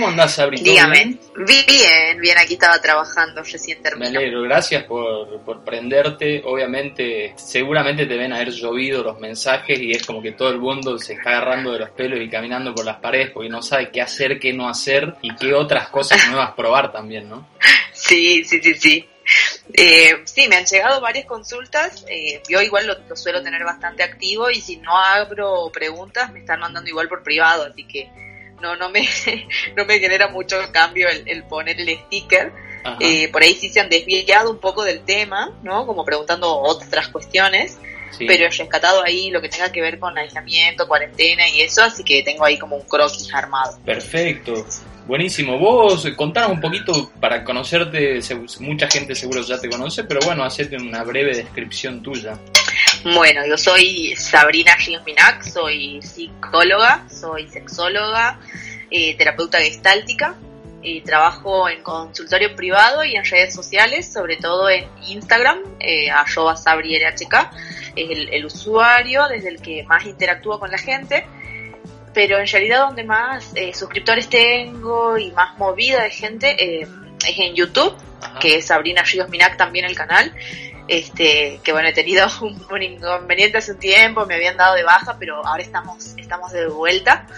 ¿Cómo andás, Sabri? ¿Todo Dígame. bien? Bien, aquí estaba trabajando, recién Me terminó. alegro, gracias por, por prenderte. Obviamente, seguramente te ven haber llovido los mensajes y es como que todo el mundo se está agarrando de los pelos y caminando por las paredes porque no sabe qué hacer, qué no hacer y qué otras cosas nuevas probar también, ¿no? Sí, sí, sí, sí. Eh, sí, me han llegado varias consultas. eh, yo igual lo, lo suelo tener bastante activo y si no abro preguntas me están mandando igual por privado, así que no, no me, no me genera mucho cambio el, el poner el sticker. Eh, por ahí sí se han desviado un poco del tema, ¿no? Como preguntando otras cuestiones. Sí. pero he rescatado ahí lo que tenga que ver con aislamiento, cuarentena y eso, así que tengo ahí como un croquis armado. Perfecto. Buenísimo. Vos contanos un poquito para conocerte, mucha gente seguro ya te conoce, pero bueno, hacete una breve descripción tuya. Bueno, yo soy Sabrina Minac, soy psicóloga, soy sexóloga, eh, terapeuta gestáltica y trabajo en consultorio privado y en redes sociales, sobre todo en Instagram, eh, arroba sabrierhk, es el, el usuario desde el que más interactúo con la gente, pero en realidad donde más eh, suscriptores tengo y más movida de gente eh, es en YouTube, Ajá. que es Sabrina Ríos Minac también el canal. Este, que bueno, he tenido un, inconveniente hace un tiempo, me habían dado de baja, pero ahora estamos, estamos de vuelta.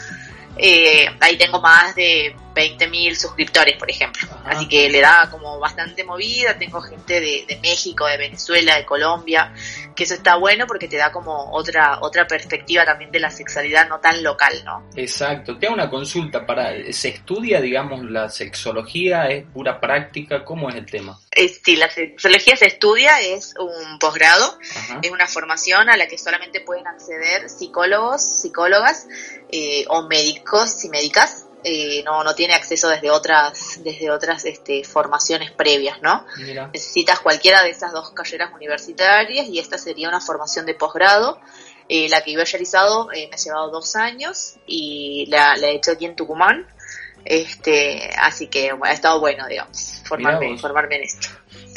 Eh, ahí tengo más de 20.000 suscriptores, por ejemplo. Ajá. Así que le da como bastante movida. Tengo gente de, de México, de Venezuela, de Colombia, que eso está bueno porque te da como otra, otra perspectiva también de la sexualidad no tan local, ¿no? Exacto. Te hago una consulta para ¿se estudia, digamos, la sexología? ¿Es pura práctica? ¿Cómo es el tema? Eh, sí, la sexología se estudia, es un posgrado, es una formación a la que solamente pueden acceder psicólogos, psicólogas eh, o médicos y médicas. Eh, no, no tiene acceso desde otras, desde otras este, formaciones previas, ¿no? Mira. Necesitas cualquiera de esas dos carreras universitarias y esta sería una formación de posgrado. Eh, la que yo he realizado eh, me ha llevado dos años y la, la he hecho aquí en Tucumán. Este, así que bueno, ha estado bueno, digamos, formarme, formarme en esto.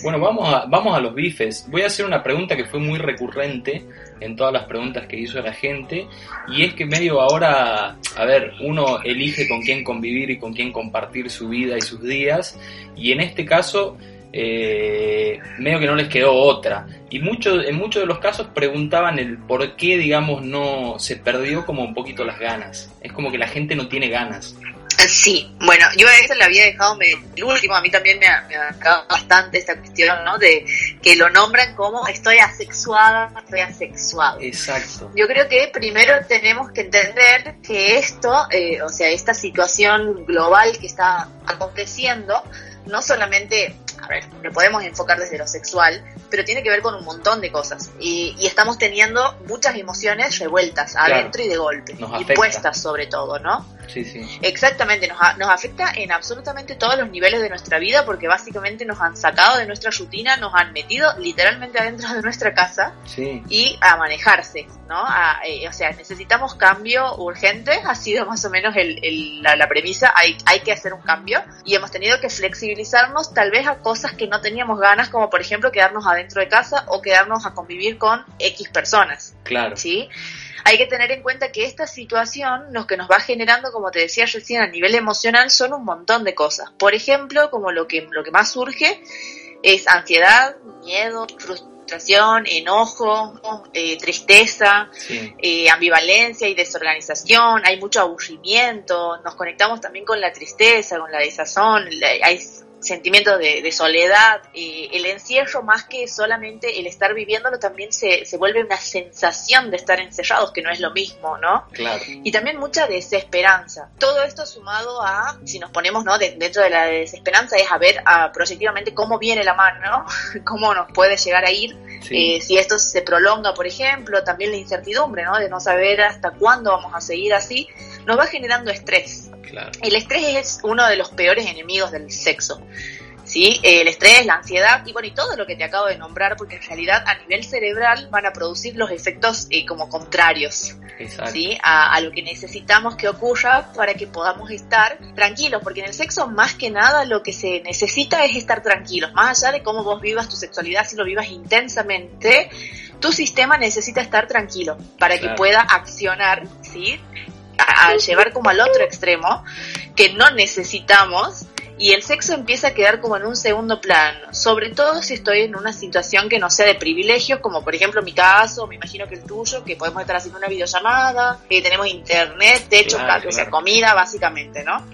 Bueno, vamos a, vamos a los bifes. Voy a hacer una pregunta que fue muy recurrente en todas las preguntas que hizo la gente. Y es que medio ahora, a ver, uno elige con quién convivir y con quién compartir su vida y sus días. Y en este caso, eh, medio que no les quedó otra. Y mucho, en muchos de los casos preguntaban el por qué, digamos, no se perdió como un poquito las ganas. Es como que la gente no tiene ganas. Sí, bueno, yo a eso le había dejado me- el último, a mí también me ha, me ha marcado bastante esta cuestión, ¿no? De que lo nombran como estoy asexuada, estoy asexuado. Exacto. Yo creo que primero tenemos que entender que esto, eh, o sea, esta situación global que está aconteciendo, no solamente, a ver, lo podemos enfocar desde lo sexual, pero tiene que ver con un montón de cosas. Y, y estamos teniendo muchas emociones revueltas Claro. adentro y de golpe, Nos y puestas sobre todo, ¿no? Sí, sí. Exactamente, nos, nos afecta en absolutamente todos los niveles de nuestra vida porque básicamente nos han sacado de nuestra rutina, nos han metido literalmente adentro de nuestra casa Sí. y a manejarse, ¿no? A- eh, o sea, necesitamos cambio urgente, ha sido más o menos el- el- la, la premisa, hay, hay que hacer un cambio y hemos tenido que flexibilizarnos tal vez a cosas que no teníamos ganas, como por ejemplo quedarnos adentro de casa o quedarnos a convivir con X personas. Claro. ¿sí? Hay que tener en cuenta que esta situación lo que nos va generando, como te decía recién, a nivel emocional son un montón de cosas. Por ejemplo, como lo que, lo que más surge es ansiedad, miedo, frustración, enojo, eh, tristeza, Sí. eh, ambivalencia y desorganización, hay mucho aburrimiento, nos conectamos también con la tristeza, con la desazón, la- hay sentimientos de, soledad, eh, el encierro más que solamente el estar viviéndolo también se, se vuelve una sensación de estar encerrados, que no es lo mismo, ¿no? Claro. Y también mucha desesperanza. Todo esto sumado a, si nos ponemos ¿no? dentro de la desesperanza, es a ver a, proyectivamente cómo viene la mano, cómo nos puede llegar a ir, eh, si esto se prolonga, por ejemplo, también la incertidumbre, ¿no? De no saber hasta cuándo vamos a seguir así, nos va generando estrés. El estrés es uno de los peores enemigos del sexo. ¿sí? El estrés, la ansiedad y bueno, y todo lo que te acabo de nombrar, porque en realidad a nivel cerebral van a producir los efectos eh, como contrarios, ¿sí? A, lo que necesitamos que ocurra para que podamos estar tranquilos, porque en el sexo más que nada lo que se necesita es estar tranquilos, más allá de cómo vos vivas tu sexualidad, si lo vivas intensamente, tu sistema necesita estar tranquilo para que pueda accionar, ¿sí? Al llevar como al otro extremo, que no necesitamos, y el sexo empieza a quedar como en un segundo plano, sobre todo si estoy en una situación que no sea de privilegio, como por ejemplo mi caso, me imagino que el tuyo, que podemos estar haciendo una videollamada, que tenemos internet, techo, claro, o sea, comida básicamente, ¿no?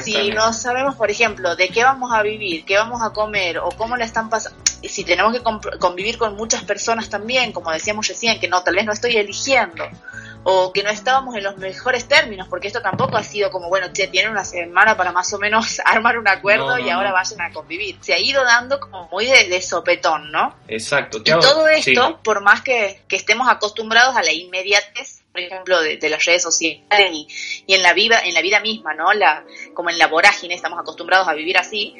Si no sabemos, por ejemplo, de qué vamos a vivir, qué vamos a comer o cómo la están pasando, si tenemos que convivir con muchas personas también, como decíamos recién, que no, tal vez no estoy eligiendo o que no estábamos en los mejores términos, porque esto tampoco ha sido como, bueno, che, tienen una semana para más o menos armar un acuerdo y ahora vayan a convivir. Se ha ido dando como muy de, sopetón, ¿no? Exacto. Y todo esto, por más que, que, estemos acostumbrados a la inmediatez, por ejemplo, de, las redes sociales y, y, en la vida, en la vida misma, ¿no? La, como en la vorágine estamos acostumbrados a vivir así,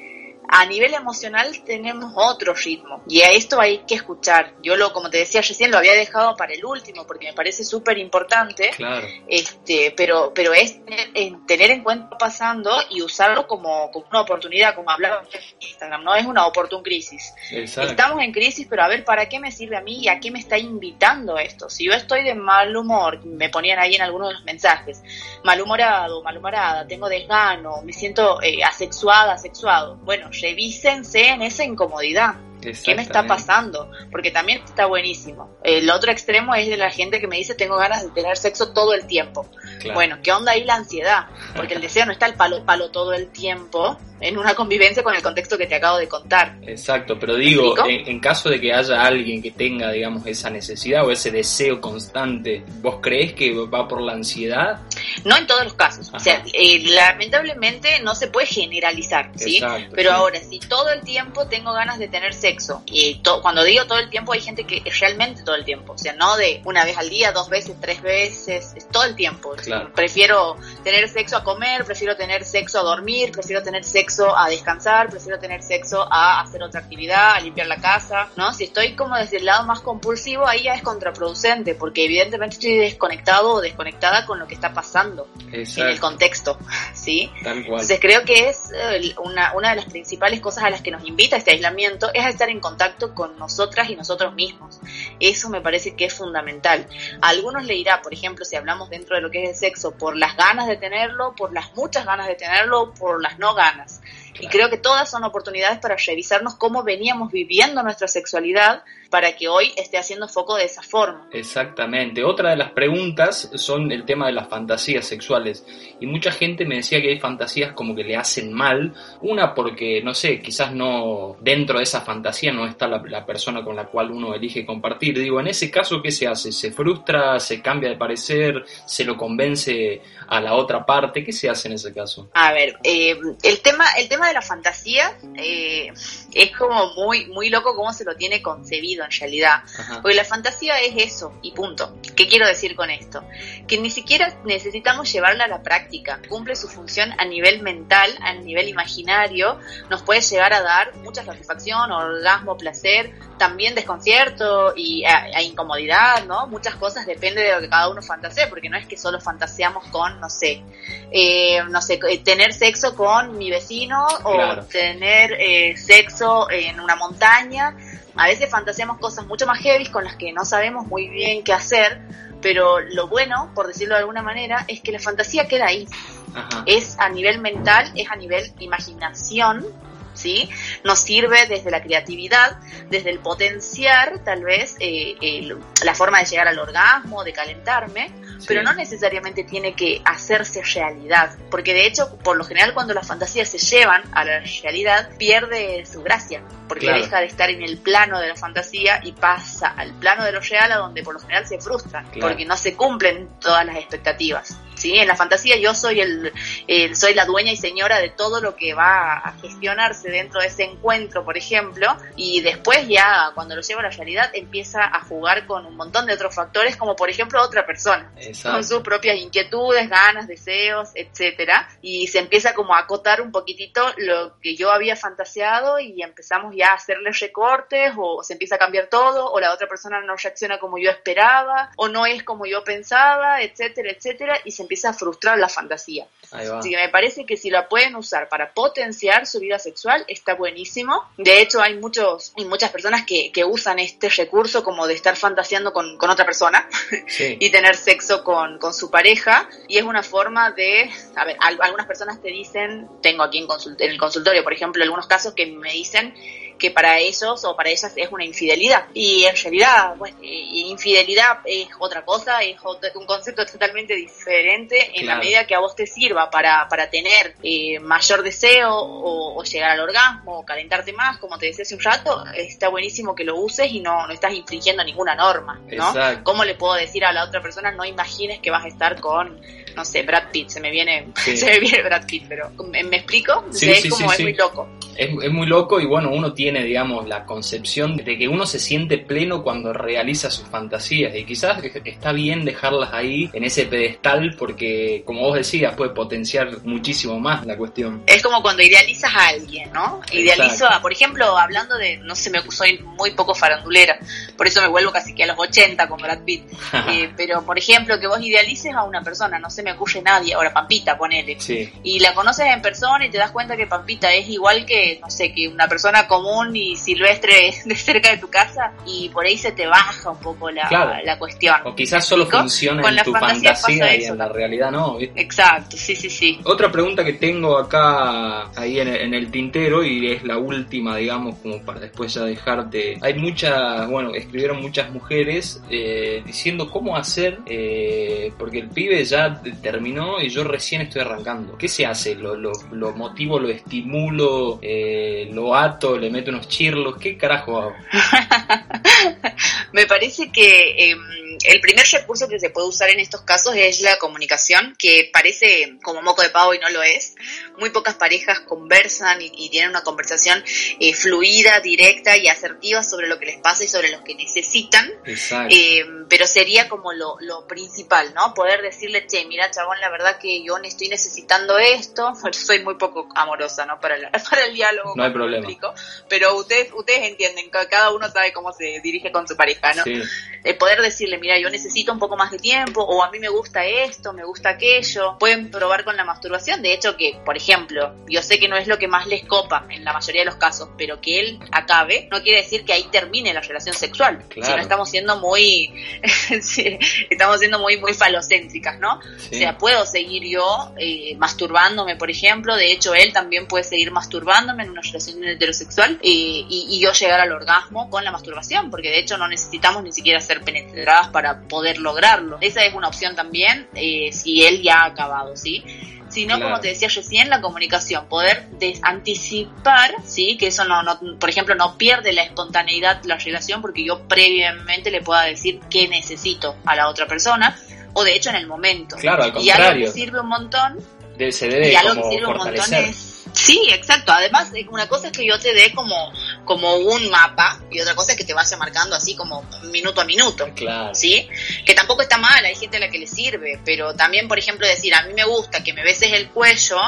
a nivel emocional tenemos otro ritmo y a esto hay que escuchar. Yo lo, como te decía recién, lo había dejado para el último porque me parece súper importante. Claro. Este, pero, pero es tener, en cuenta pasando y usarlo como, como una oportunidad, como hablaba en Instagram, no es una oportun crisis. Estamos en crisis, pero a ver, ¿para qué me sirve a mí y a qué me está invitando esto? Si yo estoy de mal humor, me ponían ahí en algunos de los mensajes, malhumorado, malhumorada, tengo desgano, me siento eh, asexuada, asexuado. Bueno, revísense en esa incomodidad. ¿Qué me está pasando? Porque también está buenísimo. El otro extremo es de la gente que me dice tengo ganas de tener sexo todo el tiempo. Bueno, ¿qué onda ahí la ansiedad? Porque el deseo no está el palo palo todo el tiempo, en una convivencia con el contexto que te acabo de contar. Exacto, pero digo, en, caso de que haya alguien que tenga, digamos, esa necesidad o ese deseo constante, ¿vos crees que va por la ansiedad? No en todos los casos. O sea, eh, lamentablemente no se puede generalizar, ¿sí? pero ahora, si todo el tiempo tengo ganas de tener sexo, y cuando digo todo el tiempo, hay gente que es realmente todo el tiempo, o sea, no de una vez al día, dos veces, tres veces, es todo el tiempo. Prefiero tener sexo a comer, prefiero tener sexo a dormir, prefiero tener sexo a descansar, prefiero tener sexo a hacer otra actividad, a limpiar la casa, ¿no? Si estoy como desde el lado más compulsivo, ahí ya es contraproducente, porque evidentemente estoy desconectado o desconectada con lo que está pasando en el contexto, ¿sí? Entonces creo que es eh, una, una de las principales cosas a las que nos invita este aislamiento, es estar en contacto con nosotras y nosotros mismos. Eso me parece que es fundamental. A algunos le irá, por ejemplo, si hablamos dentro de lo que es el sexo, por las ganas de tenerlo, por las muchas ganas de tenerlo, por las no ganas. Y creo que todas son oportunidades para revisarnos cómo veníamos viviendo nuestra sexualidad para que hoy esté haciendo foco de esa forma. Exactamente. Otra de las preguntas son el tema de las fantasías sexuales. Y mucha gente me decía que hay fantasías como que le hacen mal. Una porque, no sé, quizás no dentro de esa fantasía no está la, persona con la cual uno elige compartir. Digo, en ese caso, ¿qué se hace? ¿Se frustra? ¿Se cambia de parecer? ¿Se lo convence a la otra parte? ¿Qué se hace en ese caso? A ver, eh, el, tema, el tema de la fantasía eh, es como muy, muy loco cómo se lo tiene concebido en realidad. Porque la fantasía es eso y punto. ¿Qué quiero decir con esto? Que ni siquiera necesitamos llevarla a la práctica. Cumple su función a nivel mental, a nivel imaginario, nos puede llegar a dar mucha satisfacción, orgasmo, placer, también desconcierto y a, incomodidad, ¿no? Muchas cosas depende de lo que cada uno fantasee, porque no es que solo fantaseamos con, no sé, eh, no sé, eh, tener sexo con mi vecino o tener eh, sexo en una montaña a veces fantaseamos cosas mucho más heavy con las que no sabemos muy bien qué hacer, pero lo bueno, por decirlo de alguna manera, es que la fantasía queda ahí. Es a nivel mental, es a nivel imaginación, ¿sí? Nos sirve desde la creatividad, desde el potenciar tal vez eh, la forma de llegar al orgasmo, de calentarme, pero no necesariamente tiene que hacerse realidad, porque de hecho, por lo general cuando las fantasías se llevan a la realidad, pierde su gracia, porque deja de estar en el plano de la fantasía y pasa al plano de lo real, a donde por lo general se frustra, porque no se cumplen todas las expectativas. ¿Sí? En la fantasía yo soy el, soy la dueña y señora de todo lo que va a gestionarse dentro de ese encuentro, por ejemplo, y después ya cuando lo llevo a la realidad empieza a jugar con un montón de otros factores, como por ejemplo otra persona, con sus propias inquietudes, ganas, deseos, etcétera, y se empieza como a acotar un poquitito lo que yo había fantaseado y empezamos ya a hacerle recortes o se empieza a cambiar todo o la otra persona no reacciona como yo esperaba o no es como yo pensaba, etcétera, etcétera, y se empieza a frustrar la fantasía. Así que me parece que si la pueden usar para potenciar su vida sexual, está buenísimo. De hecho, hay muchos y muchas personas que, que, usan este recurso como de estar fantaseando con, con otra persona y tener sexo con, con, su pareja. Y es una forma de, a ver, algunas personas te dicen, tengo aquí en, en el consultorio, por ejemplo, algunos casos que me dicen que para ellos o para ellas es una infidelidad. Y en realidad, pues, infidelidad es otra cosa, es un concepto totalmente diferente en la medida que a vos te sirva para, para tener eh, mayor deseo o, llegar al orgasmo o calentarte más, como te decía hace un rato, está buenísimo que lo uses y no, no estás infringiendo ninguna norma, ¿no? ¿Cómo le puedo decir a la otra persona, no imagines que vas a estar con no sé, Brad Pitt, se me viene, se me viene Brad Pitt, pero ¿me, explico? es como, es muy loco. Es, es, muy loco y bueno, uno tiene, digamos, la concepción de que uno se siente pleno cuando realiza sus fantasías y quizás está bien dejarlas ahí en ese pedestal porque, como vos decías, puede potenciar muchísimo más la cuestión. Es como cuando idealizas a alguien, ¿no? Idealizo, a, por ejemplo, hablando de, no sé, me soy muy poco farandulera, por eso me vuelvo casi que a los 80 con Brad Pitt, eh, pero por ejemplo, que vos idealices a una persona, no sé me ocurre nadie, ahora Pampita, ponele. Y la conoces en persona y te das cuenta que Pampita es igual que, no sé, que una persona común y silvestre de cerca de tu casa y por ahí se te baja un poco la, la cuestión. O quizás solo funciona en tu fantasía, y en la realidad no. Exacto, sí, sí, sí. Otra pregunta que tengo acá, ahí en el, tintero, y es la última, digamos, como para después ya dejarte. Hay muchas, bueno, escribieron muchas mujeres eh, diciendo cómo hacer, eh, porque el pibe ya terminó y yo recién estoy arrancando. ¿Qué se hace? ¿Lo, lo, lo motivo, lo estimulo, eh, lo ato, le meto unos chirlos? ¿Qué carajo hago? Me parece que em, el primer recurso que se puede usar en estos casos es la comunicación, que parece como moco de pavo y no lo es. Muy pocas parejas conversan y, tienen una conversación eh, fluida, directa y asertiva sobre lo que les pasa y sobre lo que necesitan. Eh, pero sería como lo, principal, ¿no? Poder decirle, che, mira, chabón, la verdad que yo estoy necesitando esto. soy muy poco amorosa, ¿no? Para, para el diálogo. No hay problema. pero ustedes, ustedes entienden, cada uno sabe cómo se dirige con su pareja, ¿no? Eh, poder decirle, mira, yo necesito un poco más de tiempo, o a mí me gusta esto, me gusta aquello. Pueden probar con la masturbación. De hecho, que, por ejemplo, yo sé que no es lo que más les copa en la mayoría de los casos, pero que él acabe, no quiere decir que ahí termine la relación sexual. Si no estamos siendo muy, estamos siendo muy, muy falocéntricas, ¿no? O sea, puedo seguir yo eh, masturbándome, por ejemplo. De hecho, él también puede seguir masturbándome en una relación heterosexual eh, y, y yo llegar al orgasmo con la masturbación, porque de hecho no necesitamos ni siquiera ser penetradas para poder lograrlo. Esa es una opción también eh, si él ya ha acabado, ¿sí? sino como te decía recién, la comunicación, poder anticipar, ¿sí? que eso no, no, por ejemplo, no pierde la espontaneidad de la relación porque yo previamente le pueda decir qué necesito a la otra persona, o de hecho en el momento. Claro, al contrario. Y algo que sirve un montón, se debe y algo que sirve un montón es Sí, exacto. Además, eh, una cosa es que yo te dé como, como un mapa y otra cosa es que te vaya marcando así como minuto a minuto. Claro. ¿Sí? Que tampoco está mal, hay gente a la que le sirve, pero también, por ejemplo, decir, a mí me gusta que me beses el cuello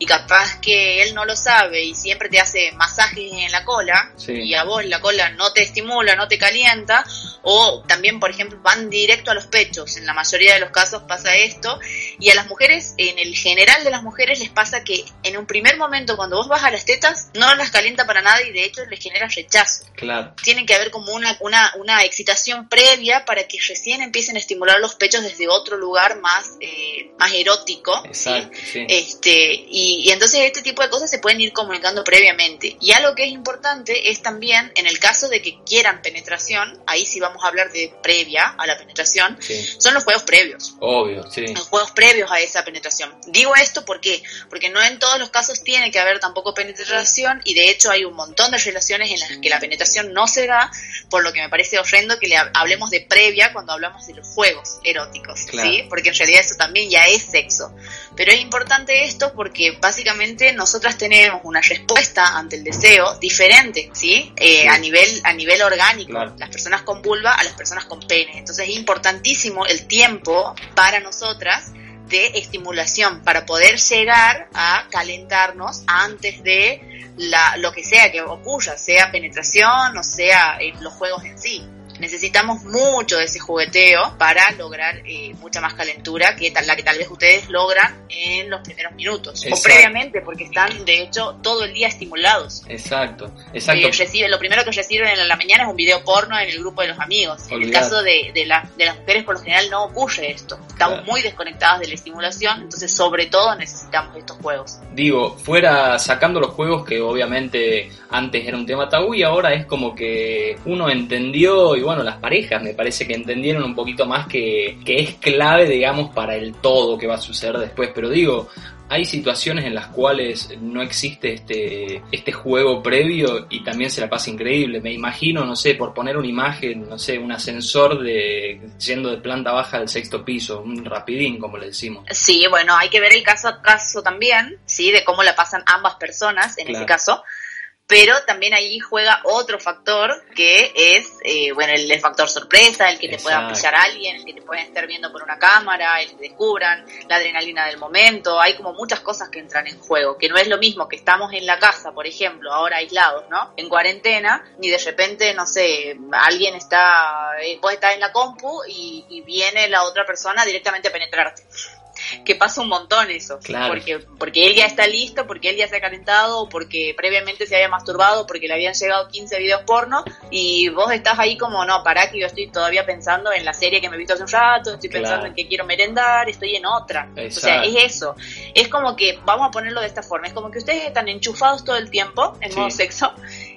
y capaz que él no lo sabe y siempre te hace masajes en la cola y a vos la cola no te estimula, no te calienta, o también, por ejemplo, van directo a los pechos, en la mayoría de los casos pasa esto, y a las mujeres, en el general de las mujeres les pasa que en un primer momento cuando vos vas a las tetas no las calienta para nada y de hecho les genera rechazo. Claro. Tiene que haber como una, una, una excitación previa para que recién empiecen a estimular los pechos desde otro lugar más, eh, más erótico. Exacto, sí. Este, y, y entonces este tipo de cosas se pueden ir comunicando previamente. Y algo que es importante es también, en el caso de que quieran penetración, ahí sí vamos a hablar de previa a la penetración, Sí. son los juegos previos Obvio, sí. los juegos previos a esa penetración. Digo esto porque porque no en todos los casos tiene que haber tampoco penetración y de hecho hay un montón de relaciones en las que la penetración no se da, por lo que me parece horrendo que le ha- hablemos de previa cuando hablamos de los juegos eróticos, Claro. ¿sí? Porque en realidad eso también ya es sexo. Pero es importante esto porque básicamente nosotras tenemos una respuesta ante el deseo diferente, ¿sí? Eh. A nivel a nivel orgánico, Claro. las personas con vulva a las personas con pene. Entonces es importantísimo el tiempo para nosotras de estimulación para poder llegar a calentarnos antes de la, lo que sea que ocurra, sea penetración o sea eh, los juegos en sí. Necesitamos mucho de ese jugueteo para lograr eh, mucha más calentura que tal, la que tal vez ustedes logran en los primeros minutos Exacto. o previamente porque están de hecho todo el día estimulados. Exacto, exacto. Eh, recibe, lo primero que reciben en la mañana es un video porno en el grupo de los amigos. En el caso de, de, la- de las mujeres, por lo general, no ocurre esto. Estamos Claro. muy desconectadas de la estimulación, entonces, sobre todo, necesitamos estos juegos. Digo, fuera sacando los juegos que obviamente antes era un tema tabú y ahora es como que uno entendió, y bueno, las parejas me parece que entendieron un poquito más que, que es clave, digamos, para el todo que va a suceder después. Pero digo, hay situaciones en las cuales no existe este, este juego previo y también se la pasa increíble. Me imagino, no sé, por poner una imagen, no sé, un ascensor de yendo de planta baja al sexto piso, un rapidín, como le decimos. Sí, bueno, hay que ver el caso a caso también, ¿sí? De cómo la pasan ambas personas en Claro. ese caso. Pero también ahí juega otro factor que es, eh, bueno, el, el factor sorpresa, el que te pueda pillar alguien, el que te pueda estar viendo por una cámara, el que descubran, la adrenalina del momento. Hay como muchas cosas que entran en juego, que no es lo mismo que estamos en la casa, por ejemplo, ahora aislados, ¿no? En cuarentena, y de repente, no sé, alguien está, eh, vos estás en la compu y, y viene la otra persona directamente a penetrarte que pasa un montón eso, Claro. porque porque él ya está listo, porque él ya se ha calentado, porque previamente se había masturbado, porque le habían llegado 15 videos porno y vos estás ahí como, no, pará que yo estoy todavía pensando en la serie que me he visto hace un rato, estoy pensando en que quiero merendar, estoy en otra. O sea, es eso. Es como que, vamos a ponerlo de esta forma, es como que ustedes están enchufados todo el tiempo en Sí. modo sexo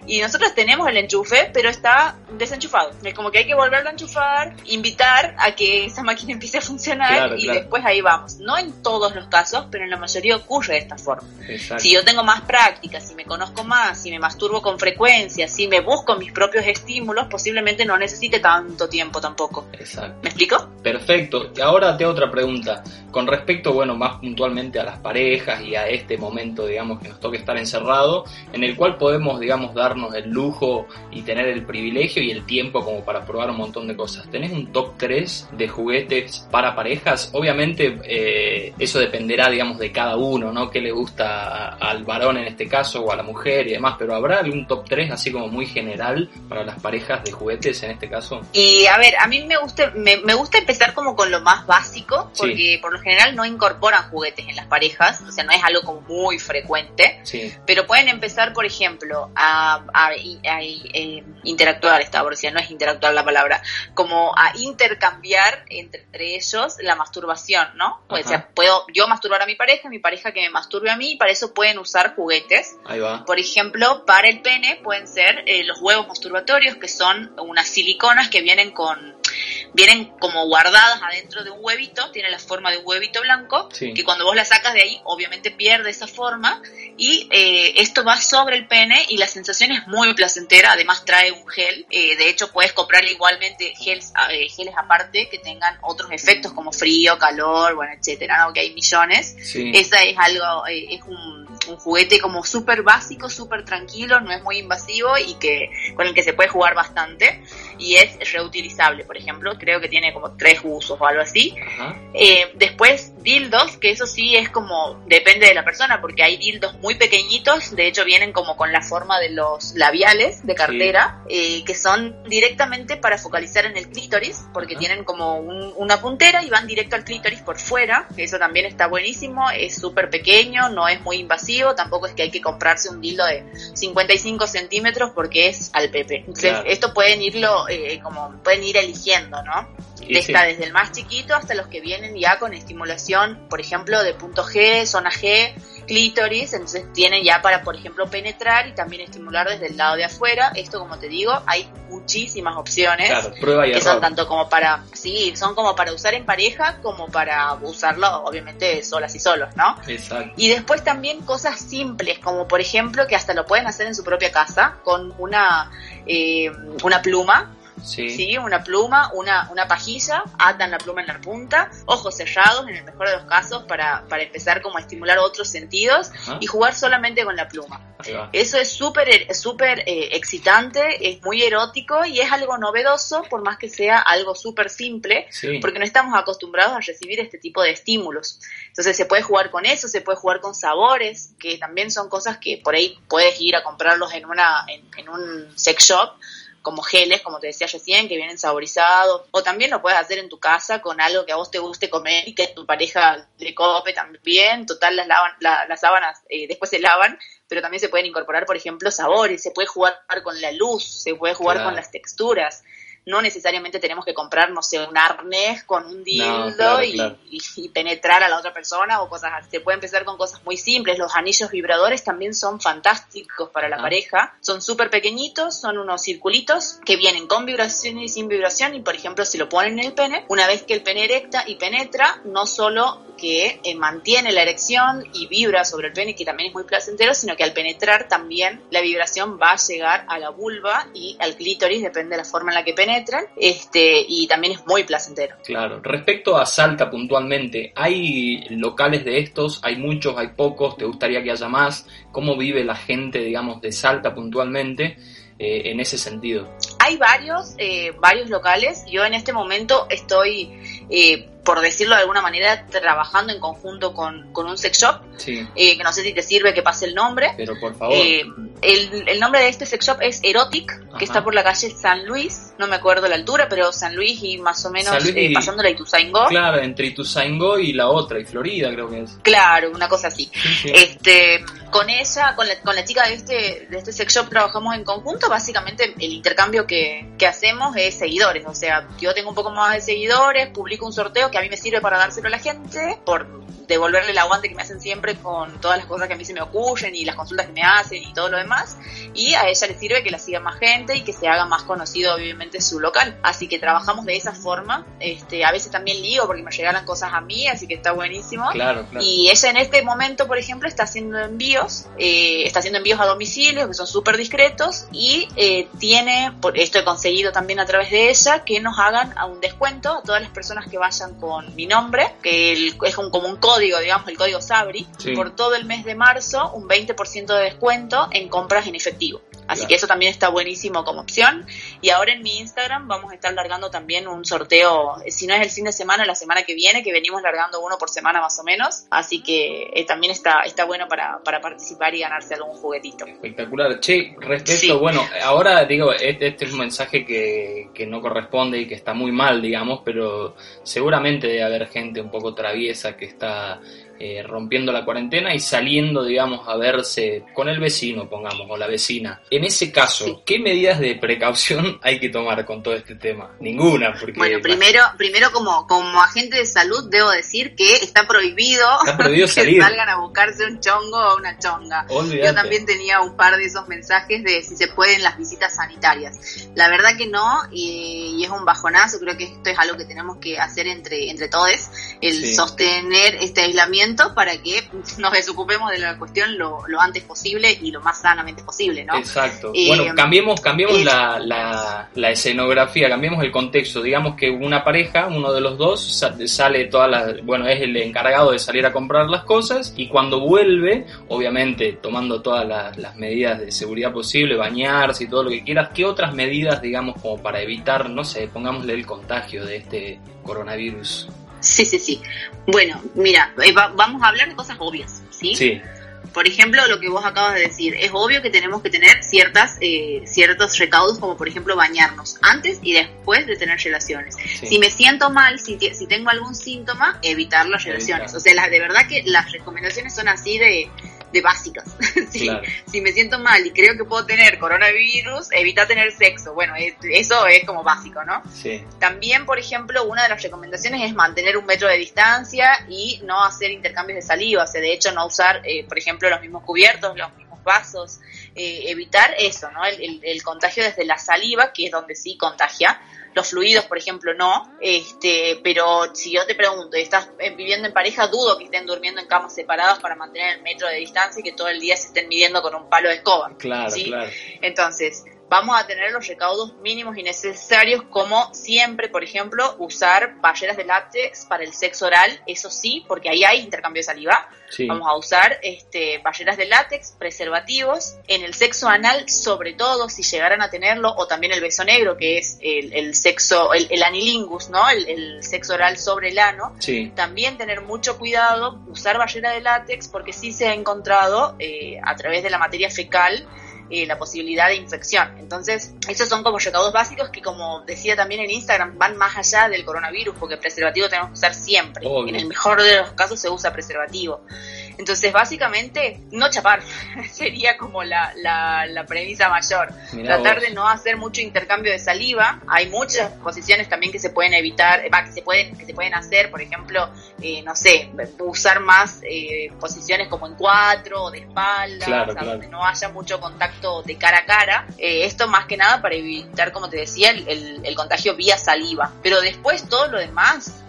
y nosotros tenemos el enchufe, pero está desenchufado. Es como que hay que volverlo a enchufar, invitar a que esa máquina empiece a funcionar Claro, y claro. después ahí vamos. No en todos los casos, pero en la mayoría ocurre de esta forma. Exacto. Si yo tengo más práctica, si me conozco más, si me masturbo con frecuencia, si me busco mis propios estímulos, posiblemente no necesite tanto tiempo tampoco. Exacto. ¿Me explico? Perfecto. Y ahora te otra pregunta. Con respecto, bueno, más puntualmente a las parejas y a este momento, digamos, que nos toca estar encerrado, en el cual podemos, digamos, darnos el lujo y tener el privilegio y el tiempo como para probar un montón de cosas. ¿Tenés un top 3 de juguetes para parejas? Obviamente, eh, eso dependerá, digamos, de cada uno, ¿no? ¿Qué le gusta al varón en este caso o a la mujer y demás? Pero ¿habrá algún top 3 así como muy general para las parejas de juguetes en este caso? Y a ver, a mí me gusta, me, me gusta empezar como con lo más básico, Sí. porque por lo general no incorporan juguetes en las parejas, o sea, no es algo como muy frecuente. Sí. Pero pueden empezar, por ejemplo, a, a- a- eh, interactuar, esta por no es interactuar la palabra, como a intercambiar entre ellos la masturbación, ¿no? O sea, puedo yo masturbar a mi pareja, mi pareja que me masturbe a mí, y para eso pueden usar juguetes. Ahí va. Por ejemplo, para el pene pueden ser eh, los huevos masturbatorios, que son unas siliconas que vienen con vienen como guardadas adentro de un huevito, tiene la forma de un huevito blanco, Sí. que cuando vos la sacas de ahí, obviamente pierde esa forma, y eh, esto va sobre el pene y la sensación es muy placentera, además trae un gel, eh, de hecho puedes comprar igualmente gels, eh, geles aparte que tengan otros efectos como frío, calor, bueno, etcétera, ¿no? que hay millones. Sí. Esa es algo, eh, es un, un juguete como súper básico, súper tranquilo, no es muy invasivo y que con el que se puede jugar bastante y es reutilizable, por ejemplo, creo que tiene como tres usos o algo así. Eh, después dildos, que eso sí es como, depende de la persona, porque hay dildos muy pequeñitos, de hecho vienen como con la forma de los labiales de cartera, eh, que son directamente para focalizar en el clítoris, porque Ajá. tienen como un- una puntera y van directo al clítoris por fuera, eso también está buenísimo, es súper pequeño, no es muy invasivo, tampoco es que hay que comprarse un dildo de 55 centímetros porque es al pepe. Entonces, Claro. esto pueden irlo, eh, como, pueden ir eligiendo, ¿no? Está desde el más chiquito hasta los que vienen ya con estimulación, por ejemplo, de punto G, zona G, clítoris, entonces tienen ya para, por ejemplo, penetrar y también estimular desde el lado de afuera. Esto, como te digo, hay muchísimas opciones claro, prueba y que son tanto como para, sí, son como para usar en pareja como para usarlo, obviamente, solas y solos, ¿no? Exacto. Y después también cosas simples, como por ejemplo que hasta lo pueden hacer en su propia casa con una, eh, una pluma Sí. Una pluma, una, una pajilla, atan la pluma en la punta, ojos cerrados en el mejor de los casos para, para empezar como a estimular otros sentidos y jugar solamente con la pluma. Eso es súper súper eh, excitante, es muy erótico y es algo novedoso por más que sea algo súper simple, porque no estamos acostumbrados a recibir este tipo de estímulos. Entonces se puede jugar con eso, se puede jugar con sabores, que también son cosas que por ahí puedes ir a comprarlos en, una, en un sex shop como geles, como te decía recién, que vienen saborizados, o también lo puedes hacer en tu casa con algo que a vos te guste comer y que tu pareja le cope también, total las, lavan, las sábanas eh, después se lavan, pero también se pueden incorporar, por ejemplo, sabores, se puede jugar con la luz, se puede jugar con las texturas no necesariamente tenemos que comprar, no sé, un arnés con un dildo y, penetrar a la otra persona o cosas así. Se puede empezar con cosas muy simples. Los anillos vibradores también son fantásticos para la ah. pareja. Son súper pequeñitos, son unos circulitos que vienen con vibración y sin vibración y, por ejemplo, si lo ponen en el pene, una vez que el pene erecta y penetra, no solo que eh, mantiene la erección y vibra sobre el pene, que también es muy placentero, sino que al penetrar también la vibración va a llegar a la vulva y al clítoris, depende de la forma en la que penetran, este, y también es muy placentero. Claro. Respecto a Salta puntualmente, ¿hay locales de estos? ¿Hay muchos? ¿Hay pocos? ¿Te gustaría que haya más? ¿Cómo vive la gente, digamos, de Salta puntualmente? Eh, en ese sentido? Hay varios, eh, varios locales. Yo en este momento estoy eh, por decirlo de alguna manera, trabajando en conjunto con, un sex shop, eh, que no sé si te sirve que pase el nombre. Pero por favor. Eh, el, nombre de este sex shop es Erotic, que está por la calle San Luis, no me acuerdo la altura, pero San Luis y más o menos eh, pasando la Ituzaingó. Claro, entre Ituzaingó y la otra, y Florida creo que es. Claro, una cosa así. Este, con ella, con la, con la chica de este, de este sex shop trabajamos en conjunto, básicamente el intercambio que, que hacemos es seguidores, o sea, yo tengo un poco más de seguidores, publico un sorteo que a mí me sirve para dárselo a la gente, por devolverle el aguante que me hacen siempre con todas las cosas que a mí se me ocurren y las consultas que me hacen y todo lo demás. Y a ella le sirve que la siga más gente y que se haga más conocido obviamente su local. Así que trabajamos de esa forma. Este, a veces también lío porque me llegaran cosas a mí, así que está buenísimo. Claro, Y ella en este momento, por ejemplo, está haciendo envíos, eh, está haciendo envíos a domicilio que son súper discretos y eh, tiene, por, esto he conseguido también a través de ella, que nos hagan a un descuento a todas las personas que vayan con mi nombre, que es un, como un código código, digamos, el código SABRI, por todo el mes de marzo un 20% de descuento en compras en efectivo. Así que eso también está buenísimo como opción. Y ahora en mi Instagram vamos a estar largando también un sorteo, si no es el fin de semana, la semana que viene, que venimos largando uno por semana más o menos. Así que eh, también está, está bueno para, para, participar y ganarse algún juguetito. Espectacular. Che, respecto, bueno, ahora digo, este, este, es un mensaje que, que no corresponde y que está muy mal, digamos, pero seguramente debe haber gente un poco traviesa que está eh, rompiendo la cuarentena y saliendo, digamos, a verse con el vecino, pongamos, o la vecina. En ese caso, ¿qué medidas de precaución hay que tomar con todo este tema? Ninguna, porque... Bueno, primero, primero como, como agente de salud debo decir que está prohibido, que salgan a buscarse un chongo o una chonga. Yo también tenía un par de esos mensajes de si se pueden las visitas sanitarias. La verdad que no, y, es un bajonazo, creo que esto es algo que tenemos que hacer entre, entre todos, el sostener este aislamiento para que nos desocupemos de la cuestión lo, antes posible y lo más sanamente posible, ¿no? Exacto. Eh, bueno, cambiemos, cambiemos la, la, escenografía, cambiemos el contexto. Digamos que una pareja, uno de los dos, sale todas las, bueno, es el encargado de salir a comprar las cosas y cuando vuelve, obviamente tomando todas las, las medidas de seguridad posible, bañarse y todo lo que quieras, ¿qué otras medidas, digamos, como para evitar, no sé, pongámosle el contagio de este coronavirus? Sí, sí, sí. Bueno, mira, eh, vamos a hablar de cosas obvias, ¿sí? Sí. Por ejemplo, lo que vos acabas de decir, es obvio que tenemos que tener ciertas, eh, ciertos recaudos, como por ejemplo bañarnos antes y después de tener relaciones. Si me siento mal, si, si tengo algún síntoma, evitar las relaciones. O sea, de verdad que las recomendaciones son así de, de básicas. Si me siento mal y creo que puedo tener coronavirus, evita tener sexo. Bueno, eso es como básico, ¿no? Sí. También, por ejemplo, una de las recomendaciones es mantener un metro de distancia y no hacer intercambios de saliva. O sea, de hecho, no usar, eh, por ejemplo, los mismos cubiertos, los mismos vasos. Eh, evitar eso, ¿no? el contagio desde la saliva, que es donde sí contagia los fluidos, por ejemplo, no. Este, pero si yo te pregunto, ¿estás viviendo en pareja? Dudo que estén durmiendo en camas separadas para mantener el metro de distancia y que todo el día se estén midiendo con un palo de escoba. Claro, claro. Entonces, vamos a tener los recaudos mínimos y necesarios, como siempre, por ejemplo, usar barreras de látex para el sexo oral, eso sí, porque ahí hay intercambio de saliva. Vamos a usar este, barreras de látex, preservativos, en el sexo anal, sobre todo si llegaran a tenerlo, o también el beso negro, que es el, sexo, el, anilingus, ¿no? El, sexo oral sobre el ano. También tener mucho cuidado, usar barrera de látex, porque sí se ha encontrado eh, a través de la materia fecal eh, la posibilidad de infección. Entonces, esos son como recaudos básicos que, como decía también en Instagram, van más allá del coronavirus, porque preservativo tenemos que usar siempre. En el mejor de los casos se usa preservativo. Entonces, básicamente, no chapar sería como la, la, premisa mayor. Tratar de no hacer mucho intercambio de saliva. Hay muchas posiciones también que se pueden evitar, que, se pueden, que se pueden hacer, por ejemplo, eh, no sé, usar más eh, posiciones como en cuatro o de espalda, donde no haya mucho contacto de cara a cara. Eh, esto más que nada para evitar, como te decía, el, el, contagio vía saliva. Pero después todo lo demás,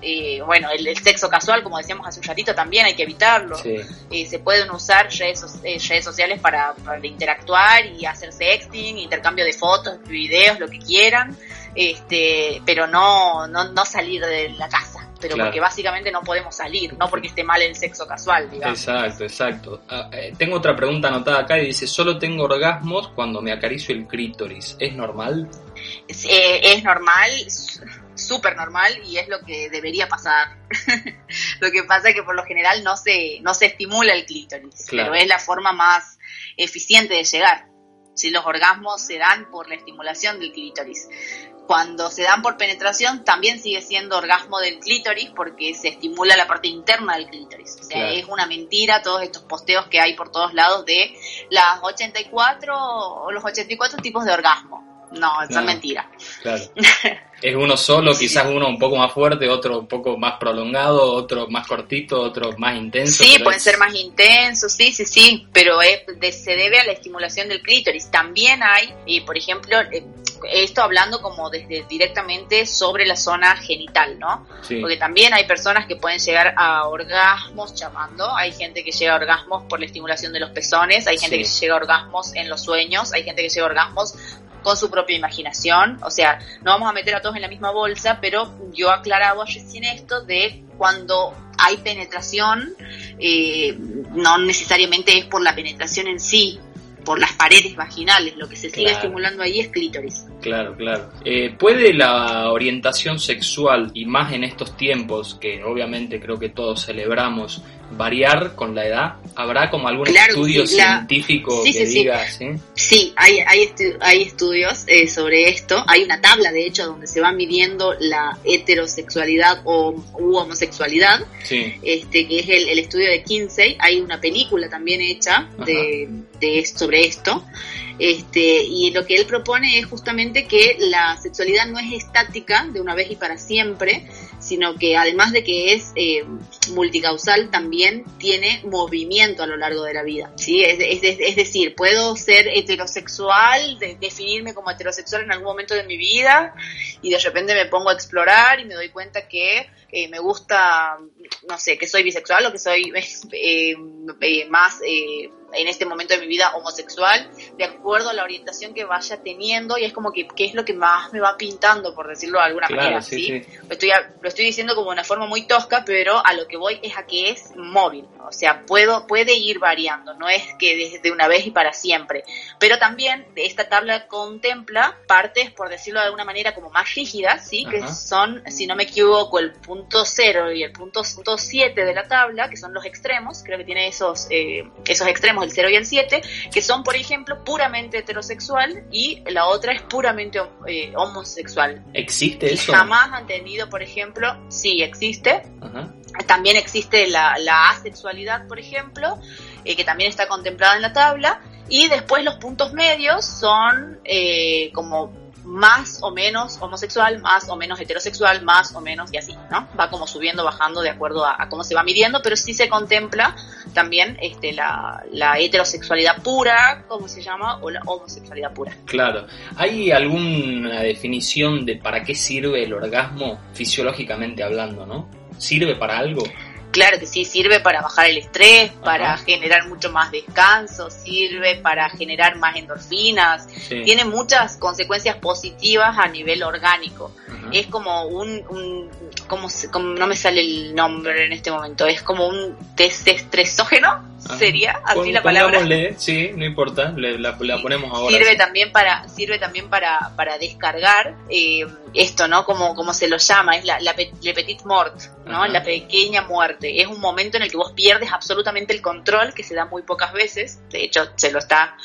bueno, el, sexo casual, como decíamos hace un ratito, también hay que evitarlo. Sí. Eh, se pueden usar redes, eh, redes sociales para, interactuar y hacer sexting, intercambio de fotos, videos, lo que quieran, este, pero no, no, no salir de la casa pero porque básicamente no podemos salir, no porque esté mal el sexo casual, digamos. Exacto, exacto. Ah, eh, tengo otra pregunta anotada acá y dice, solo tengo orgasmos cuando me acaricio el clítoris, ¿es normal? es normal, súper normal y es lo que debería pasar. lo que pasa es que por lo general no se, no se estimula el clítoris, pero es la forma más eficiente de llegar. Si los orgasmos se dan por la estimulación del clítoris. Cuando se dan por penetración también sigue siendo orgasmo del clítoris porque se estimula la parte interna del clítoris. O sea, es una mentira todos estos posteos que hay por todos lados de las 84 o los 84 tipos de orgasmo. No, eso es mentira. Claro. es uno solo, quizás uno un poco más fuerte, otro un poco más prolongado, otro más cortito, otro más intenso. Sí, pueden ser más intensos, sí, sí, sí, pero se debe a la estimulación del clítoris. También hay, y por ejemplo, eh, esto hablando como desde directamente sobre la zona genital, ¿no? Porque también hay personas que pueden llegar a orgasmos llamando, hay gente que llega a orgasmos por la estimulación de los pezones, hay gente que llega a orgasmos en los sueños, hay gente que llega a orgasmos con su propia imaginación. O sea, no vamos a meter a todos en la misma bolsa, pero yo aclaraba recién esto de cuando hay penetración, eh, no necesariamente es por la penetración en sí, por las paredes vaginales, lo que se sigue estimulando ahí es clítoris. Claro, claro. Eh, ¿Puede la orientación sexual, y más en estos tiempos, que obviamente creo que todos celebramos, variar con la edad? ¿Habrá como algún estudio científico que diga sí? Sí, hay, hay, hay estudios eh, sobre esto. Hay una tabla, de hecho, donde se va midiendo la heterosexualidad o u homosexualidad, este, que es el, estudio de Kinsey. Hay una película también hecha de, de, sobre esto. Este, y lo que él propone es justamente que la sexualidad no es estática de una vez y para siempre, sino que además de que es eh, multicausal, también tiene movimiento a lo largo de la vida. ¿sí? Es, decir, puedo ser heterosexual, definirme como heterosexual en algún momento de mi vida y de repente me pongo a explorar y me doy cuenta que eh, me gusta, no sé, que soy bisexual o que soy eh, más en este momento de mi vida homosexual, de acuerdo a la orientación que vaya teniendo y es como que qué es lo que más me va pintando, por decirlo de alguna manera, ¿sí? Lo, estoy, lo estoy diciendo como de una forma muy tosca, pero a lo que voy es a que es móvil, o sea, puedo, puede ir variando, no es que desde una vez y para siempre, pero también esta tabla contempla partes, por decirlo de alguna manera, como más rígidas, ¿sí? Que son, si no me equivoco, el punto 0 y el punto 7 de la tabla, que son los extremos, creo que tiene esos, eh, esos extremos el 0 y el 7, que son, por ejemplo, puramente heterosexual y la otra es puramente eh, homosexual. ¿Existe eso? Jamás han tenido, por ejemplo, sí, existe. También existe la, asexualidad, por ejemplo, eh, que también está contemplada en la tabla. Y después los puntos medios son eh, como más o menos homosexual, más o menos heterosexual, más o menos y así, ¿no? Va como subiendo, bajando de acuerdo a, cómo se va midiendo, pero sí se contempla también este, la, la, heterosexualidad pura, como se llama, o la homosexualidad pura. Claro. ¿Hay alguna definición de para qué sirve el orgasmo fisiológicamente hablando, no? ¿Sirve para algo? Claro que sí, sirve para bajar el estrés, para generar mucho más descanso, sirve para generar más endorfinas, tiene muchas consecuencias positivas a nivel orgánico. Es como un, un como, no me sale el nombre en este momento, es como un desestresógeno, sería así la palabra. sí, no importa, la, ponemos ahora. Sirve también para, sirve también para, para descargar eh, esto, ¿no? Como, como se lo llama, es la, la le petit mort, ¿no? La pequeña muerte. Es un momento en el que vos pierdes absolutamente el control, que se da muy pocas veces. De hecho, se lo está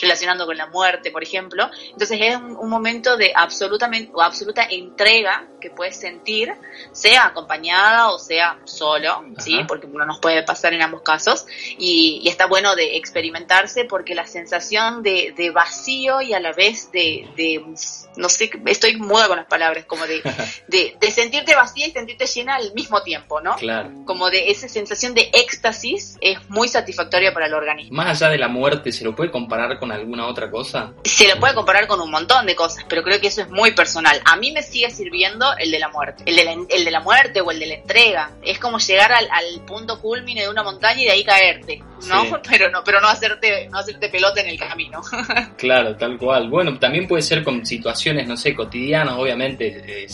relacionando con la muerte, por ejemplo. Entonces es un, momento de absolutamente o absoluta entrega que puedes sentir, sea acompañada o sea solo, ¿sí? Porque uno nos puede pasar en ambos casos. Y, está bueno de experimentarse porque la sensación de, vacío y a la vez de, de, no sé, estoy muda con las palabras, como de, de, sentirte vacía y sentirte llena al mismo tiempo, ¿no? Claro. Como de esa sensación de éxtasis es muy satisfactoria para el organismo. Más allá de la muerte, ¿se lo puede comparar con alguna otra cosa? Se lo puede comparar con un montón de cosas, pero creo que eso es muy personal. A mí me sigue sirviendo el de la muerte, el de la, el de la muerte o el de la entrega. Es como llegar al, al punto culmine de una montaña y de ahí caerte, big ¿no? Pero no, pero no hacerte, no hacerte pelota en el camino. claro, tal cual. Bueno, también puede ser con situaciones, no sé, cotidianas, obviamente, eh,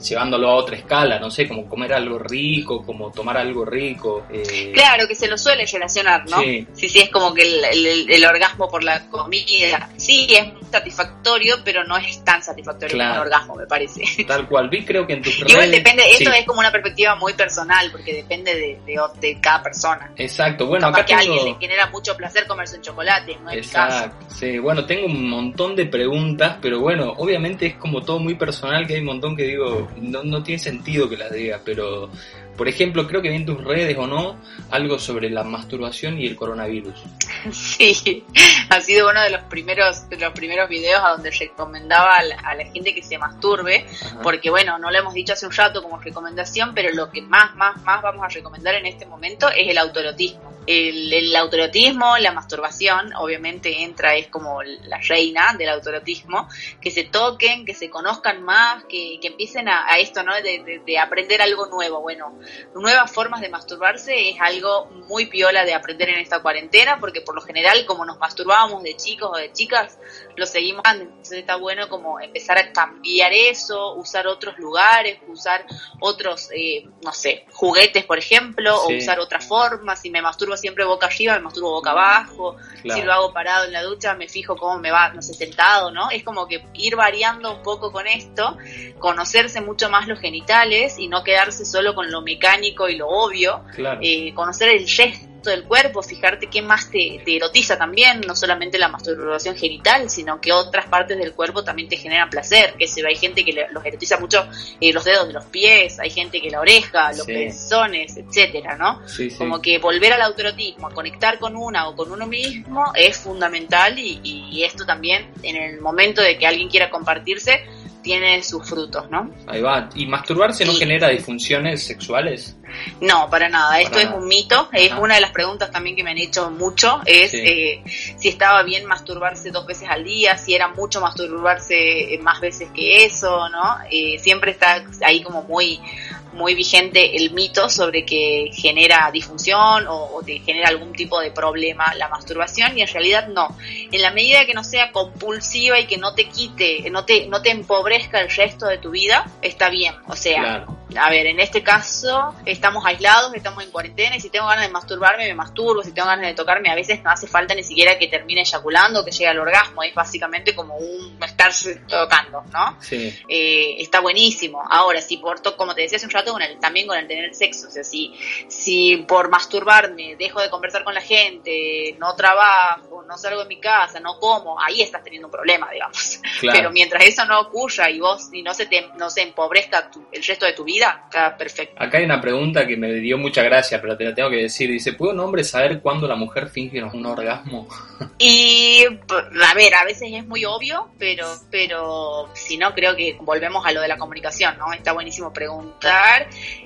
llevándolo a otra escala, no sé, como comer algo rico, como tomar algo rico. Eh. Claro, que se lo suele relacionar, ¿no? Sí, sí, es como que el, orgasmo por la comida, sí, es satisfactorio, pero no es tan satisfactorio como el orgasmo, me parece. Tal cual, vi creo que en tus redes... Igual depende, esto es como una perspectiva muy personal, porque depende de, de, cada persona. Exacto, bueno, que a alguien le genera mucho placer comerse un chocolate, no Exacto, sí, bueno, tengo un montón de preguntas, pero bueno, obviamente es como todo muy personal, que hay un montón que digo, no, no tiene sentido que las diga, pero por ejemplo, creo que vi en tus redes o no algo sobre la masturbación y el coronavirus. Sí, ha sido uno de los primeros de los primeros videos a donde recomendaba a la, gente que se masturbe, porque bueno, no lo hemos dicho hace un rato como recomendación, pero lo que más, más, más vamos a recomendar en este momento es el autorotismo el, el, autorotismo, la masturbación, obviamente entra, es como la reina del autorotismo, que se toquen, que se conozcan más, que, que empiecen a, esto, ¿no? De, de, aprender algo nuevo. Bueno, nuevas formas de masturbarse es algo muy piola de aprender en esta cuarentena, porque por lo general, como nos masturbábamos de chicos o de chicas, lo seguimos Entonces está bueno como empezar a cambiar eso, usar otros lugares, usar otros, eh, no sé, juguetes, por ejemplo, o usar otras formas. Si me masturbo siempre boca arriba, me masturbo boca abajo, si lo hago parado en la ducha, me fijo cómo me va, no sé, sentado, ¿no? Es como que ir variando un poco con esto, conocerse mucho más los genitales y no quedarse solo con lo mecánico y lo obvio, eh, conocer el gesto del cuerpo, fijarte qué más te, erotiza también, no solamente la masturbación genital, sino que otras partes del cuerpo también te generan placer, que se ve, hay gente que los erotiza mucho eh, los dedos de los pies, hay gente que la oreja, los pezones, etcétera, ¿no? Como que volver al autoerotismo, a conectar con una o con uno mismo es fundamental y, y esto también en el momento de que alguien quiera compartirse, tiene sus frutos, ¿no? Ahí va. ¿Y masturbarse no genera disfunciones sexuales? No, para nada. Esto es un mito. Es una de las preguntas también que me han hecho mucho. Es eh, si estaba bien masturbarse dos veces al día, si era mucho masturbarse más veces que eso, ¿no? Eh, siempre está ahí como muy muy vigente el mito sobre que genera disfunción o, te genera algún tipo de problema la masturbación y en realidad no. En la medida que no sea compulsiva y que no te quite, no te, no te empobrezca el resto de tu vida, está bien. O sea, a ver, en este caso estamos aislados, estamos en cuarentena y si tengo ganas de masturbarme, me masturbo, si tengo ganas de tocarme, a veces no hace falta ni siquiera que termine eyaculando, que llegue al orgasmo, es básicamente como un estarse tocando, ¿no? Sí. Eh, está buenísimo. Ahora, si por, como te decía hace un rato, con el, también con el tener sexo, o sea, si, si por masturbarme dejo de conversar con la gente, no trabajo, no salgo de mi casa, no como, ahí estás teniendo un problema, digamos. Pero mientras eso no ocurra y vos y no se te, no se empobrezca el resto de tu vida, vida, está perfecto. Acá hay una pregunta que me dio mucha gracia, pero te la tengo que decir. Dice, ¿puede un hombre saber cuándo la mujer finge un orgasmo? Y, a ver, a veces es muy obvio, pero, pero si no, creo que volvemos a lo de la comunicación, ¿no? Está buenísimo preguntar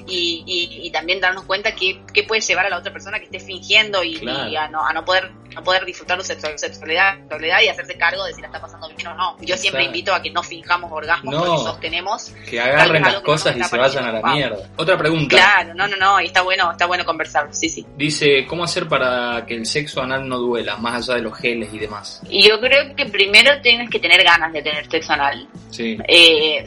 y, también darnos cuenta que, puede llevar a la otra persona que esté fingiendo y, a, no, a no poder a poder disfrutar de su sexualidad, y hacerse cargo de si la está pasando bien o no. Yo siempre invito a que no finjamos orgasmos porque sostenemos que agarren las cosas y se vayan a la mierda. Otra pregunta. Claro, no, no, no, y está bueno, está bueno conversar, sí, sí. Dice, ¿cómo hacer para que el sexo anal no duela, más allá de los geles y demás? Yo creo que primero tienes que tener ganas de tener sexo anal. Sí. Eh,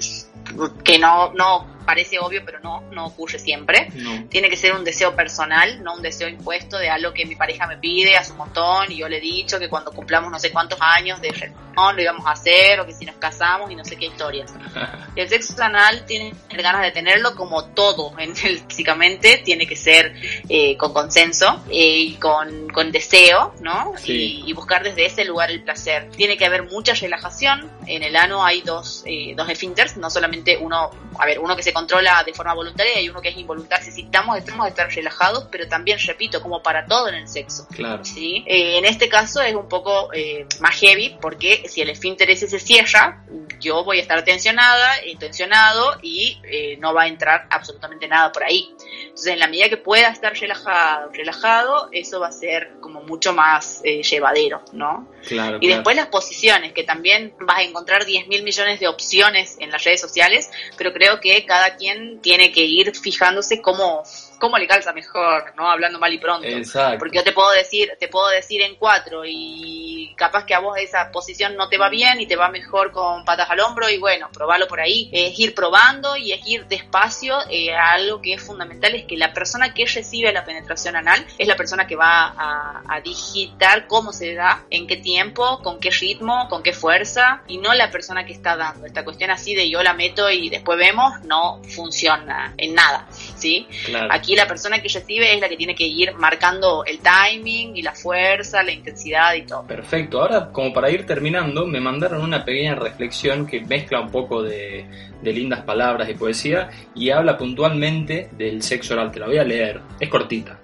que no, no parece obvio, pero no, no ocurre siempre. Tiene que ser un deseo personal, no un deseo impuesto de algo que mi pareja me pide a su montón y yo le he dicho que cuando cumplamos no sé cuántos años de no lo íbamos a hacer o que si nos casamos y no sé qué historias. el sexo anal tiene ganas de tenerlo como todo, en el, físicamente tiene que ser eh, con consenso eh, y con, con, deseo, ¿no? Y, buscar desde ese lugar el placer. Tiene que haber mucha relajación. En el ano hay dos, eh, dos esfínteres, no solamente uno, a ver, uno que se controla de forma voluntaria y uno que es involuntario. Necesitamos, estamos estar relajados, pero también, repito, como para todo en el sexo. Claro. ¿sí? Eh, en este caso es un poco eh, más heavy porque si el esfínter ese se cierra, yo voy a estar tensionada, tensionado y eh, no va a entrar absolutamente nada por ahí. Entonces, en la medida que pueda estar relajado, relajado, eso va a ser como mucho más llevadero, ¿no? Claro, y después las posiciones, que también vas a encontrar 10 mil millones de opciones en las redes sociales, pero creo que cada quien tiene que ir fijándose cómo cómo le calza mejor, ¿no? Hablando mal y pronto. Exacto. Porque yo te puedo decir, te puedo decir en cuatro y capaz que a vos esa posición no te va bien y te va mejor con patas al hombro y bueno, probalo por ahí. Es ir probando y es ir despacio. Eh, algo que es fundamental es que la persona que recibe la penetración anal es la persona que va a, a digitar cómo se da, en qué tiempo, con qué ritmo, con qué fuerza y no la persona que está dando. Esta cuestión así de yo la meto y después vemos no funciona en nada, ¿sí? Claro. Aquí la persona que recibe es la que tiene que ir marcando el timing y la fuerza, la intensidad y todo. Perfecto. Ahora, como para ir terminando, me mandaron una pequeña reflexión que mezcla un poco de, lindas palabras y poesía y habla puntualmente del sexo oral. Te la voy a leer. Es cortita.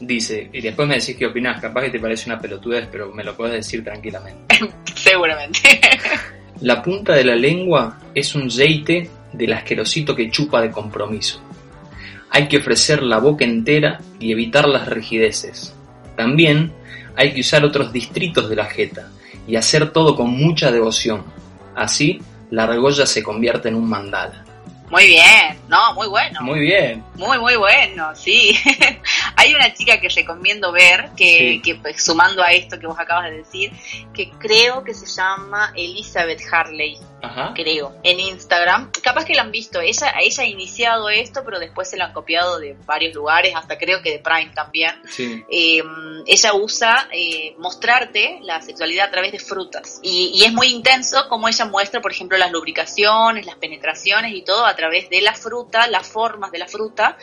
Dice, y después me decís qué opinás. Capaz que te parece una pelotudez, pero me lo puedes decir tranquilamente. Seguramente. La punta de la lengua es un jeite del asquerosito que chupa de compromiso. Hay que ofrecer la boca entera y evitar las rigideces. También hay que usar otros distritos de la jeta y hacer todo con mucha devoción. Así, la argolla se convierte en un mandala. Muy bien, no, muy bueno. Muy bien. Muy, muy bueno, sí. Hay una chica que recomiendo ver, que, que pues, sumando a esto que vos acabas de decir, que creo que se llama Elizabeth Harley. Creo, en Instagram. Capaz que la han visto, ella, ella ha iniciado esto, pero después se la han copiado de varios lugares, hasta creo que de Prime también. Em, ella usa eh, mostrarte la sexualidad a través de frutas. Y, y, es muy intenso como ella muestra, por ejemplo, las lubricaciones, las penetraciones y todo a través de la fruta, las formas de la fruta,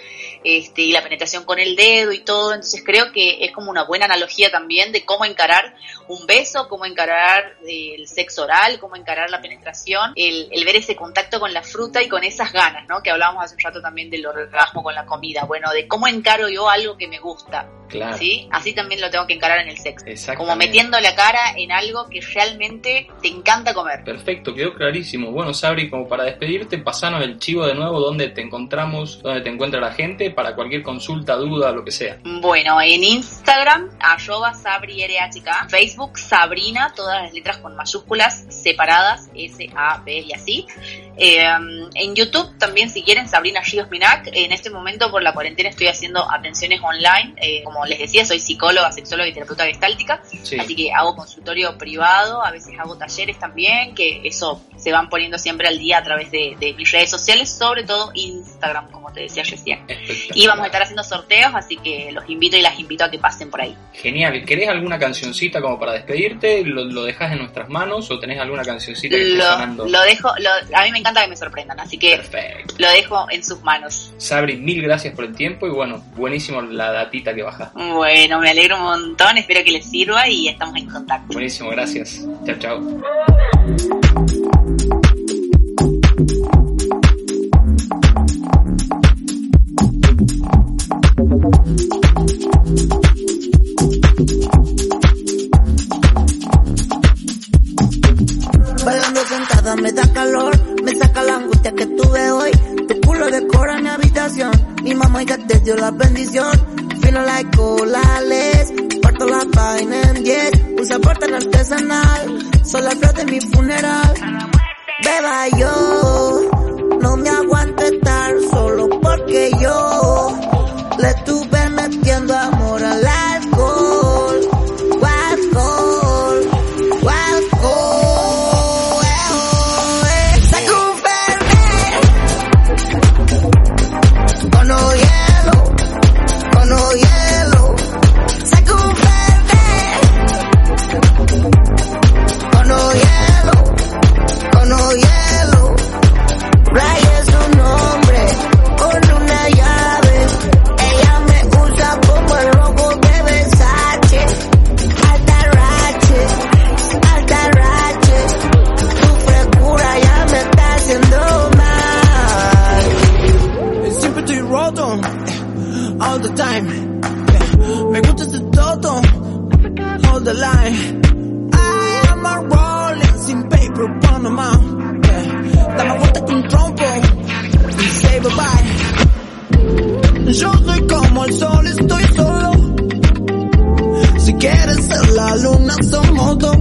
este, y la penetración con el dedo y todo. Entonces creo que es como una buena analogía también de cómo encarar un beso, cómo encarar el sexo oral, cómo encarar la penetración, el, ver ese contacto con la fruta y con esas ganas, ¿no? Que hablábamos hace un rato también del orgasmo con la comida. Bueno, de cómo encaro yo algo que me gusta. Claro. ¿Sí? Así también lo tengo que encarar en el sexo. Como metiendo la cara en algo que realmente te encanta comer. Perfecto, quedó clarísimo. Bueno, Sabri, como para despedirte, pasanos el de nuevo dónde te encontramos, dónde te encuentra la gente para cualquier consulta, duda, lo que sea. Bueno, en Instagram, arroba SabriRHK, Facebook Sabrina, todas las letras con mayúsculas separadas, S, A, B y así. Em, en YouTube también, si quieren, Sabrina Ríos Minac. En este momento, por la cuarentena, estoy haciendo atenciones online. Eh, como les decía, soy psicóloga, sexóloga y terapeuta gestáltica. Así que hago consultorio privado, a veces hago talleres también, que eso se van poniendo siempre al día a través de, de mis redes sociales sobre todo Instagram, como te decía recién. Y vamos a estar haciendo sorteos, así que los invito y las invito a que pasen por ahí. Genial. ¿Querés alguna cancioncita como para despedirte? ¿Lo, lo dejas en nuestras manos o tenés alguna cancioncita que lo, lo dejo, a mí me encanta que me sorprendan, así que lo dejo en sus manos. Sabri, mil gracias por el tiempo y bueno, buenísimo la datita que baja. Bueno, me alegro un montón, espero que les sirva y estamos en contacto. Buenísimo, gracias. Chao, chao. me da calor, me saca la angustia que tuve hoy. Tu culo decora mi habitación, mi mamá ya te dio la bendición. Fino like colales, parto la vaina en 10, un sabor tan artesanal, son las flores de mi funeral. Beba yo, no me aguanto dos.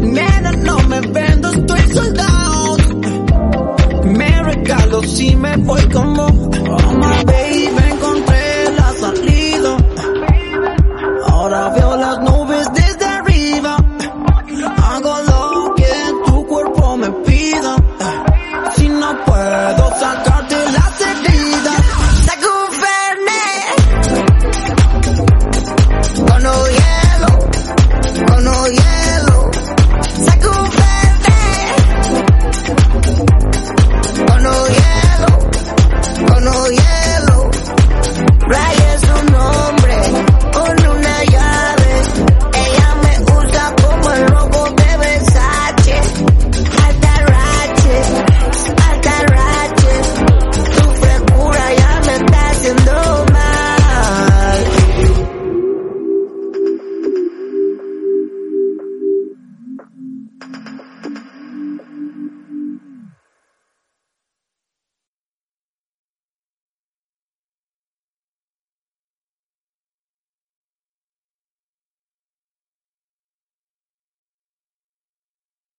Nena, no me vendo, estoy soldado. Me regalo si me voy como Oh my baby,